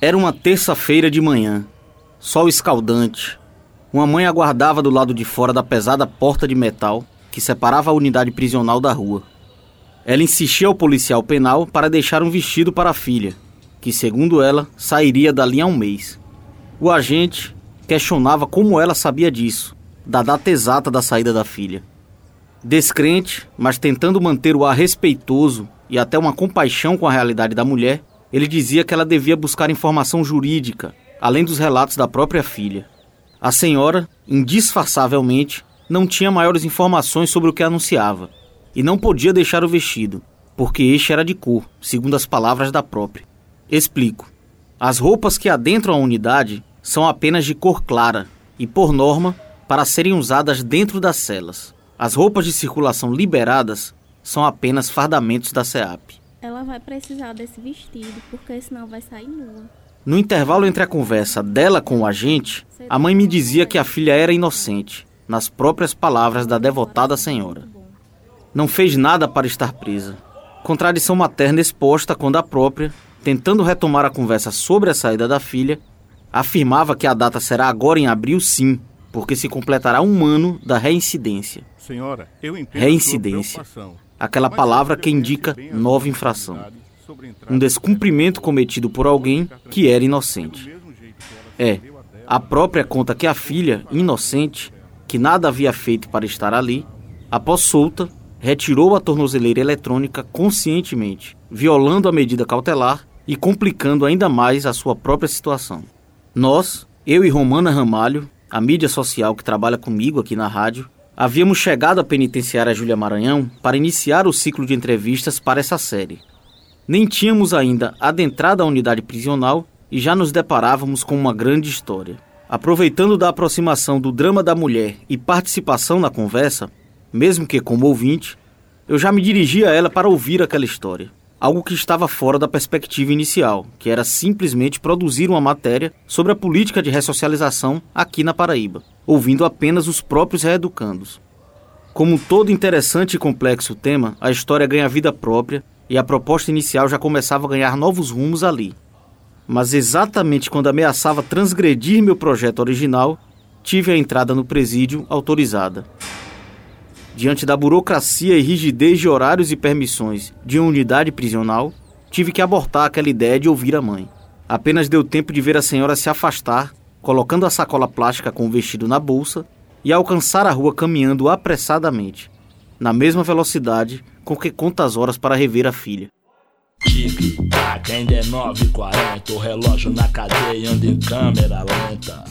Era uma terça-feira de manhã, sol escaldante. Uma mãe aguardava do lado de fora da pesada porta de metal que separava a unidade prisional da rua. Ela insistia ao policial penal para deixar um vestido para a filha, que, segundo ela, sairia dali a um mês. O agente questionava como ela sabia disso, da data exata da saída da filha. Descrente, mas tentando manter o ar respeitoso e até uma compaixão com a realidade da mulher, ele dizia que ela devia buscar informação jurídica, além dos relatos da própria filha. A senhora, indisfarçavelmente, não tinha maiores informações sobre o que anunciava e não podia deixar o vestido, porque este era de cor, segundo as palavras da própria. Explico. As roupas que adentram a unidade são apenas de cor clara e, por norma, para serem usadas dentro das celas. As roupas de circulação liberadas são apenas fardamentos da SEAP. Ela vai precisar desse vestido, porque senão vai sair nua. No intervalo entre a conversa dela com o agente, a mãe me dizia que a filha era inocente, nas próprias palavras da devotada senhora. Não fez nada para estar presa. Contradição materna exposta quando a própria, tentando retomar a conversa sobre a saída da filha, afirmava que a data será agora em abril, sim, porque se completará um ano da reincidência. Senhora, eu entendo Reincidência. Aquela palavra que indica nova infração. Um descumprimento cometido por alguém que era inocente. É, a própria conta que a filha, inocente, que nada havia feito para estar ali, após solta, retirou a tornozeleira eletrônica conscientemente, violando a medida cautelar e complicando ainda mais a sua própria situação. Nós, eu e Romana Ramalho, a mídia social que trabalha comigo aqui na rádio, havíamos chegado à penitenciária Júlia Maranhão para iniciar o ciclo de entrevistas para essa série. Nem tínhamos ainda adentrado a unidade prisional e já nos deparávamos com uma grande história. Aproveitando da aproximação do drama da mulher e participação na conversa, mesmo que como ouvinte, eu já me dirigi a ela para ouvir aquela história. Algo que estava fora da perspectiva inicial, que era simplesmente produzir uma matéria sobre a política de ressocialização aqui na Paraíba, ouvindo apenas os próprios reeducandos. Como todo interessante e complexo tema, a história ganha vida própria e a proposta inicial já começava a ganhar novos rumos ali. Mas exatamente quando ameaçava transgredir meu projeto original, tive a entrada no presídio autorizada. Diante da burocracia e rigidez de horários e permissões de uma unidade prisional, tive que abortar aquela ideia de ouvir a mãe. Apenas deu tempo de ver a senhora se afastar, colocando a sacola plástica com o vestido na bolsa e alcançar a rua caminhando apressadamente, na mesma velocidade com que conta as horas para rever a filha. Tic-tac, ainda é 9h40, o relógio na cadeia anda em câmera lenta.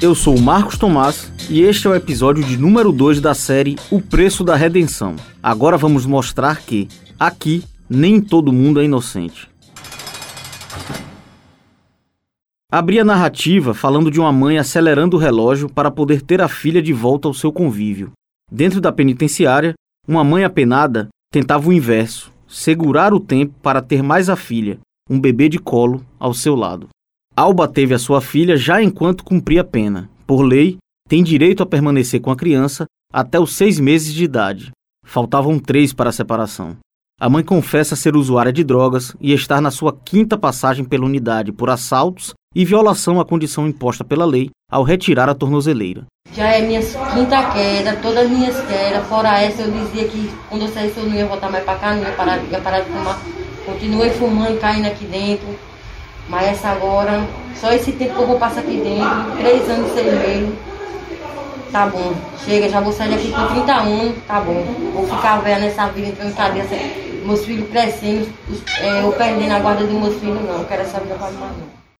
Eu sou o Marcos Tomás e este é o episódio de número 2 da série O Preço da Redenção. Agora vamos mostrar que, aqui, nem todo mundo é inocente. Abri a narrativa falando de uma mãe acelerando o relógio para poder ter a filha de volta ao seu convívio. Dentro da penitenciária, uma mãe apenada tentava o inverso, segurar o tempo para ter mais a filha, um bebê de colo, ao seu lado. Alba teve a sua filha já enquanto cumpria a pena. Por lei, tem direito a permanecer com a criança até os seis meses de idade. Faltavam três para a separação. A mãe confessa ser usuária de drogas e estar na sua quinta passagem pela unidade por assaltos e violação à condição imposta pela lei ao retirar a tornozeleira. Já é minha quinta queda, todas as minhas quedas, fora essa eu dizia que quando eu saísse eu não ia voltar mais para cá, não ia parar, ia parar de fumar. Continuei fumando, caindo aqui dentro. Mas essa agora, só esse tempo que eu vou passar aqui dentro, três anos e seis meses. Tá bom, chega, já vou sair daqui com 30 anos, tá bom. Vou ficar velha nessa vida, entrando em cadeia, meus filhos crescendo, é, eu perdendo a guarda dos meus filhos, não, não quero essa vida mais não.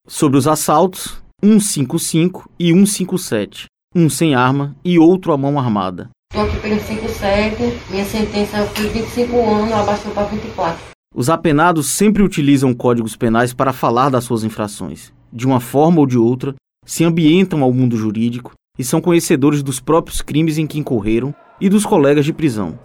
Sobre os assaltos, 155 e 157. Um sem arma e outro à mão armada. Estou aqui pelo 57, minha sentença foi 25 anos, abaixou para 24. Os apenados sempre utilizam códigos penais para falar das suas infrações. De uma forma ou de outra, se ambientam ao mundo jurídico e são conhecedores dos próprios crimes em que incorreram e dos colegas de prisão.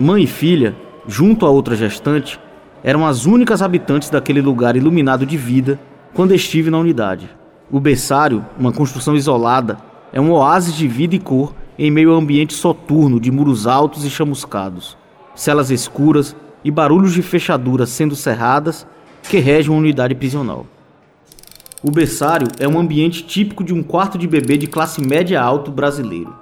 Mãe e filha, junto a outra gestante, eram as únicas habitantes daquele lugar iluminado de vida quando estive na unidade. O berçário, uma construção isolada, é um oásis de vida e cor em meio a ambiente soturno de muros altos e chamuscados, celas escuras e barulhos de fechaduras sendo cerradas que regem uma unidade prisional. O berçário é um ambiente típico de um quarto de bebê de classe média alto brasileiro.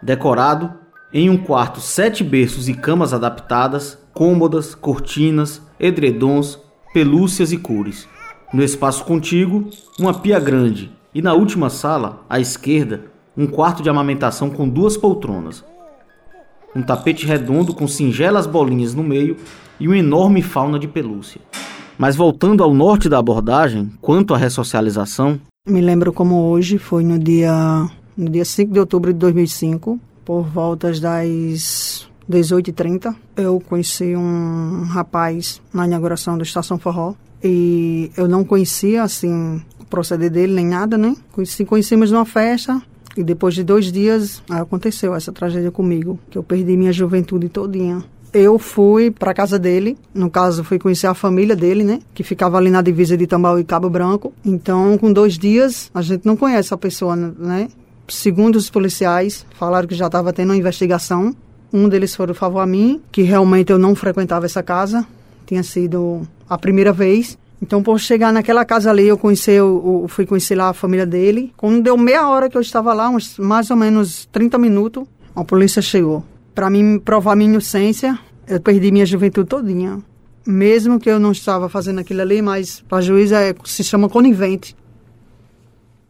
Decorado em um quarto, sete berços e camas adaptadas, cômodas, cortinas, edredons, pelúcias e cores. No espaço contíguo, uma pia grande e na última sala, à esquerda, um quarto de amamentação com duas poltronas, um tapete redondo com singelas bolinhas no meio e uma enorme fauna de pelúcia. Mas voltando ao norte da abordagem, quanto à ressocialização, me lembro como hoje, foi no dia, no dia 5 de outubro de 2005, por voltas das 18h30, eu conheci um rapaz na inauguração da Estação Forró e eu não conhecia, assim, o proceder dele nem nada, né? Conheci, conhecemos numa festa e depois de dois dias aconteceu essa tragédia comigo, que eu perdi minha juventude todinha. Eu fui para casa dele, no caso fui conhecer a família dele, né, que ficava ali na divisa de Tambaú e Cabo Branco. Então, com dois dias, a gente não conhece a pessoa, né? Segundo os policiais, falaram que já estava tendo uma investigação. Um deles foi o favor a mim, que realmente eu não frequentava essa casa. Tinha sido a primeira vez. Então, por chegar naquela casa ali, eu conheci, eu, fui conhecer lá a família dele. Quando deu meia hora que eu estava lá, uns mais ou menos 30 minutos, a polícia chegou. Para mim provar minha inocência, eu perdi minha juventude todinha. Mesmo que eu não estava fazendo aquilo ali, mas para juiz é, se chama conivente.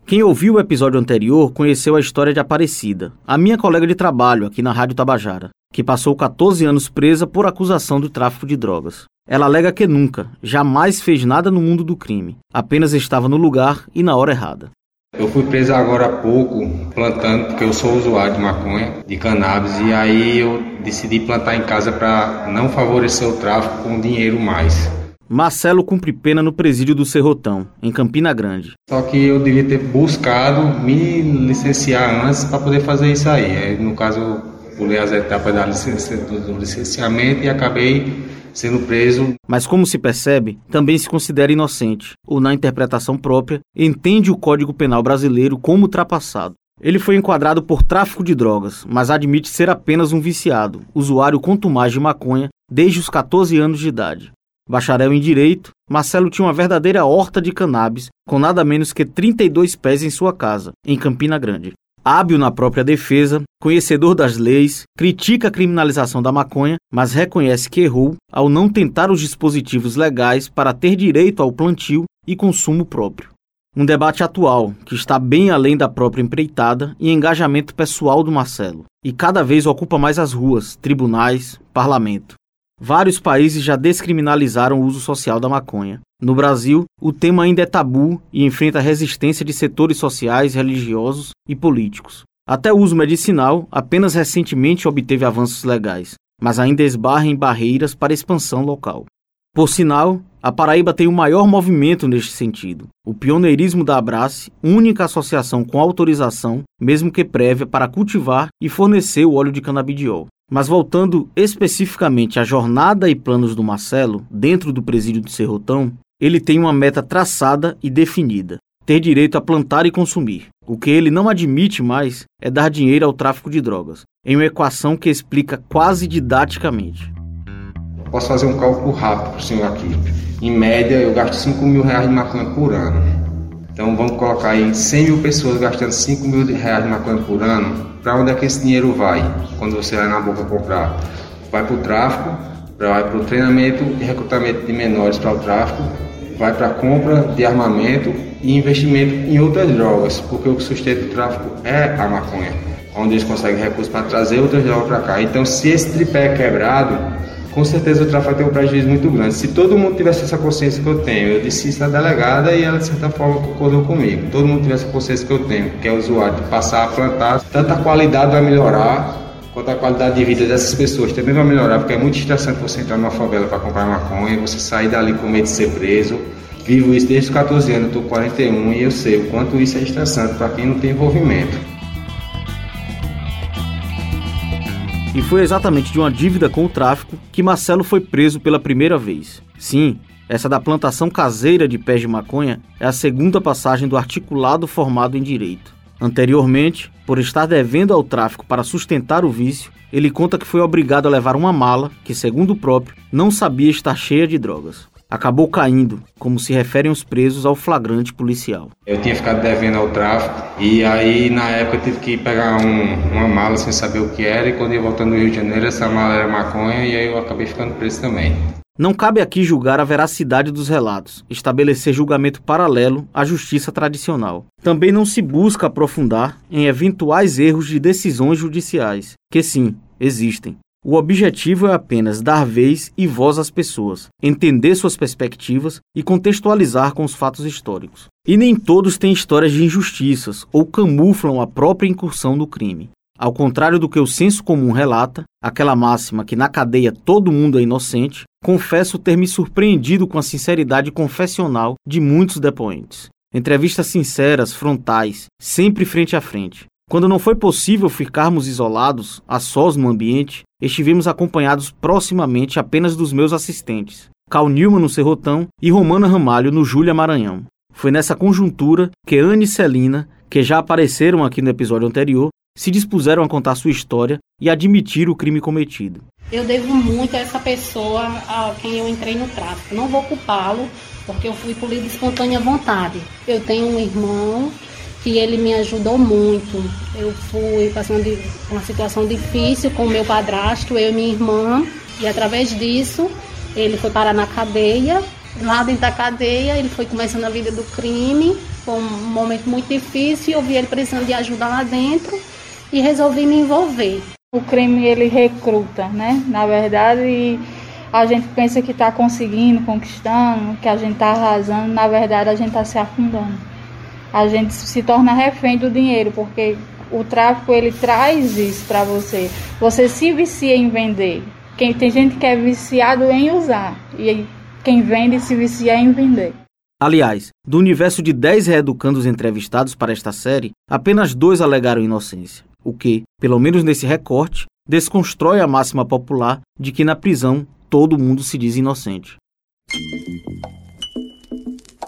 Quem ouviu o episódio anterior conheceu a história de Aparecida, a minha colega de trabalho aqui na Rádio Tabajara, que passou 14 anos presa por acusação do tráfico de drogas. Ela alega que nunca, jamais fez nada no mundo do crime, apenas estava no lugar e na hora errada. Eu fui preso agora há pouco plantando, porque eu sou usuário de maconha, de cannabis, e aí eu decidi plantar em casa para não favorecer o tráfico com dinheiro mais. Marcelo cumpre pena no presídio do Serrotão, em Campina Grande. Só que eu devia ter buscado me licenciar antes para poder fazer isso aí. No caso, pulei as etapas do licenciamento e acabei sendo preso. Mas como se percebe, também se considera inocente, ou na interpretação própria, entende o Código Penal brasileiro como ultrapassado. Ele foi enquadrado por tráfico de drogas, mas admite ser apenas um viciado, usuário contumaz de maconha desde os 14 anos de idade. Bacharel em Direito, Marcelo tinha uma verdadeira horta de cannabis, com nada menos que 32 pés em sua casa, em Campina Grande. Hábil na própria defesa, conhecedor das leis, critica a criminalização da maconha, mas reconhece que errou ao não tentar os dispositivos legais para ter direito ao plantio e consumo próprio. Um debate atual que está bem além da própria empreitada e engajamento pessoal do Marcelo, e cada vez ocupa mais as ruas, tribunais, parlamento. Vários países já descriminalizaram o uso social da maconha. No Brasil, o tema ainda é tabu e enfrenta resistência de setores sociais, religiosos e políticos. Até o uso medicinal apenas recentemente obteve avanços legais, mas ainda esbarra em barreiras para expansão local. Por sinal, a Paraíba tem o maior movimento neste sentido. O pioneirismo da Abrace, única associação com autorização, mesmo que prévia, para cultivar e fornecer o óleo de canabidiol. Mas voltando especificamente à jornada e planos do Marcelo, dentro do presídio de Serrotão, ele tem uma meta traçada e definida: ter direito a plantar e consumir. O que ele não admite mais é dar dinheiro ao tráfico de drogas, em uma equação que explica quase didaticamente. Posso fazer um cálculo rápido para o senhor aqui. Em média, eu gasto 5 mil reais de maconha por ano. Então vamos colocar aí 100 mil pessoas gastando 5 mil reais de maconha por ano. Para onde é que esse dinheiro vai quando você vai na boca comprar? Vai para o tráfico, vai para o treinamento e recrutamento de menores para o tráfico, vai para compra de armamento e investimento em outras drogas, porque o que sustenta o tráfico é a maconha, onde eles conseguem recursos para trazer outras drogas para cá. Então, se esse tripé é quebrado, com certeza o tráfico vai ter um prejuízo muito grande. Se todo mundo tivesse essa consciência que eu tenho, eu disse isso na delegada e ela de certa forma concordou comigo. Todo mundo tivesse a consciência que eu tenho, que é o usuário, de passar a plantar, tanto a qualidade vai melhorar, quanto a qualidade de vida dessas pessoas também vai melhorar, porque é muito estressante você entrar numa favela para comprar maconha, você sair dali com medo de ser preso. Vivo isso desde os 14 anos, estou com 41 e eu sei o quanto isso é estressante para quem não tem envolvimento. E foi exatamente de uma dívida com o tráfico que Marcelo foi preso pela primeira vez. Sim, essa da plantação caseira de pés de maconha é a segunda passagem do articulado formado em direito. Anteriormente, por estar devendo ao tráfico para sustentar o vício, ele conta que foi obrigado a levar uma mala que, segundo o próprio, não sabia estar cheia de drogas. Acabou caindo, como se referem os presos ao flagrante policial. Eu tinha ficado devendo ao tráfico e aí na época eu tive que pegar um, uma mala sem saber o que era e quando eu voltando do Rio de Janeiro essa mala era maconha e aí eu acabei ficando preso também. Não cabe aqui julgar a veracidade dos relatos, estabelecer julgamento paralelo à justiça tradicional. Também não se busca aprofundar em eventuais erros de decisões judiciais, que sim, existem. O objetivo é apenas dar vez e voz às pessoas, entender suas perspectivas e contextualizar com os fatos históricos. E nem todos têm histórias de injustiças ou camuflam a própria incursão no crime. Ao contrário do que o senso comum relata, aquela máxima que na cadeia todo mundo é inocente, confesso ter me surpreendido com a sinceridade confessional de muitos depoentes. Entrevistas sinceras, frontais, sempre frente a frente. Quando não foi possível ficarmos isolados, a sós no ambiente, estivemos acompanhados proximamente apenas dos meus assistentes, Cal Newman no Serrotão e Romana Ramalho no Júlia Maranhão. Foi nessa conjuntura que Anne e Celina, que já apareceram aqui no episódio anterior, se dispuseram a contar sua história e admitir o crime cometido. Eu devo muito a essa pessoa a quem eu entrei no tráfico. Não vou culpá-lo, porque eu fui por livre espontânea vontade. Eu tenho um irmão que ele me ajudou muito. Eu fui passando uma situação difícil com meu padrasto, eu e minha irmã, e através disso ele foi parar na cadeia. Lá dentro da cadeia, ele foi começando a vida do crime. Foi um momento muito difícil, eu vi ele precisando de ajuda lá dentro e resolvi me envolver. O crime ele recruta, né? Na verdade, a gente pensa que está conseguindo, conquistando, que a gente está arrasando, na verdade a gente está se afundando. A gente se torna refém do dinheiro, porque o tráfico ele traz isso para você. Você se vicia em vender. Quem tem gente que é viciado em usar e quem vende se vicia em vender. Aliás, do universo de 10 reeducandos entrevistados para esta série, apenas dois alegaram inocência o que, pelo menos nesse recorte, desconstrói a máxima popular de que na prisão todo mundo se diz inocente.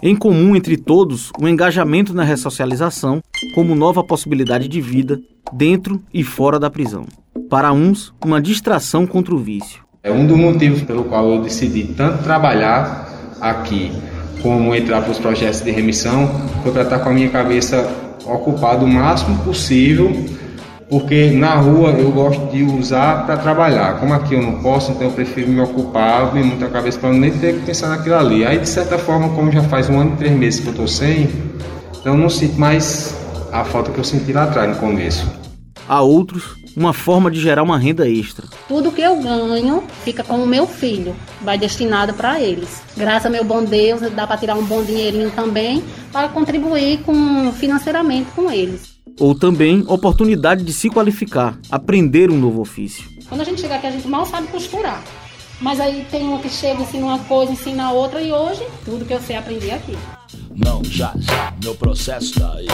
Em comum entre todos, o engajamento na ressocialização como nova possibilidade de vida dentro e fora da prisão. Para uns, uma distração contra o vício. É um dos motivos pelo qual eu decidi tanto trabalhar aqui como entrar para os projetos de remissão, foi para estar com a minha cabeça ocupada o máximo possível porque na rua eu gosto de usar para trabalhar. Como aqui eu não posso, então eu prefiro me ocupar, abrir muita cabeça para nem ter que pensar naquilo ali. Aí, de certa forma, como já faz um ano e três meses que eu estou sem, então eu não sinto mais a falta que eu senti lá atrás, no começo. Há outros, uma forma de gerar uma renda extra. Tudo que eu ganho fica com o meu filho, vai destinado para eles. Graças ao meu bom Deus, dá para tirar um bom dinheirinho também para contribuir com financeiramente com eles ou também oportunidade de se qualificar, aprender um novo ofício. Quando a gente chega aqui, a gente mal sabe costurar. Mas aí tem um que chega, ensina uma coisa, ensina outra, e hoje tudo que eu sei aprender aqui. Não, já, já, meu processo tá aí.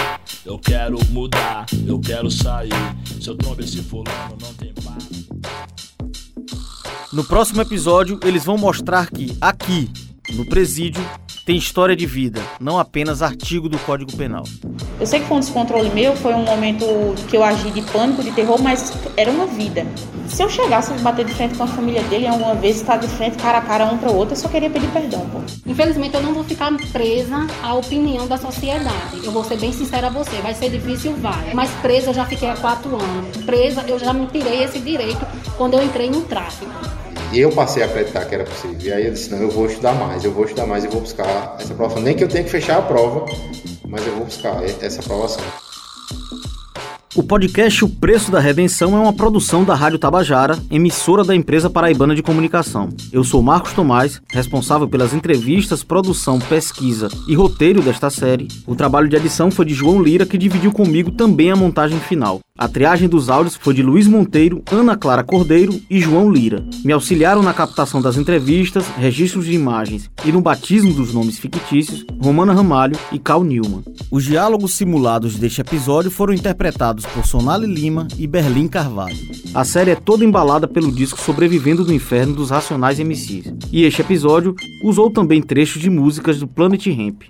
Eu quero mudar, eu quero sair. Se eu trombo esse fulano, não tem paz. No próximo episódio, eles vão mostrar que aqui, no presídio, tem história de vida, não apenas artigo do Código Penal. Eu sei que foi um descontrole meu, foi um momento que eu agi de pânico, de terror, mas era uma vida. Se eu chegasse a bater de frente com a família dele alguma vez, estar de frente cara a cara um para o outro, eu só queria pedir perdão. Pô. Infelizmente, eu não vou ficar presa à opinião da sociedade. Eu vou ser bem sincera a você, vai ser difícil, vai. Mas presa eu já fiquei há quatro anos. Presa eu já me tirei esse direito quando eu entrei no tráfico. E eu passei a acreditar que era possível. E aí eu disse, não, eu vou estudar mais, eu vou estudar mais e vou buscar essa prova. Nem que eu tenha que fechar a prova, mas eu vou buscar essa aprovação. O podcast O Preço da Redenção é uma produção da Rádio Tabajara, emissora da empresa paraibana de comunicação. Eu sou Marcos Tomás, responsável pelas entrevistas, produção, pesquisa e roteiro desta série. O trabalho de edição foi de João Lira, que dividiu comigo também a montagem final. A triagem dos áudios foi de Luiz Monteiro, Ana Clara Cordeiro e João Lira. Me auxiliaram na captação das entrevistas, registros de imagens e no batismo dos nomes fictícios Romana Ramalho e Cal Newman. Os diálogos simulados deste episódio foram interpretados por Sonali Lima e Berlim Carvalho. A série é toda embalada pelo disco Sobrevivendo do Inferno dos Racionais MCs. E este episódio usou também trechos de músicas do Planet Ramp.